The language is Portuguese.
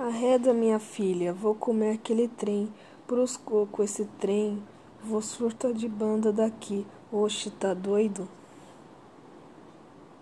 Arreda, minha filha, vou comer aquele trem. Pros com esse trem. Vou surta de banda daqui. Oxe, tá doido?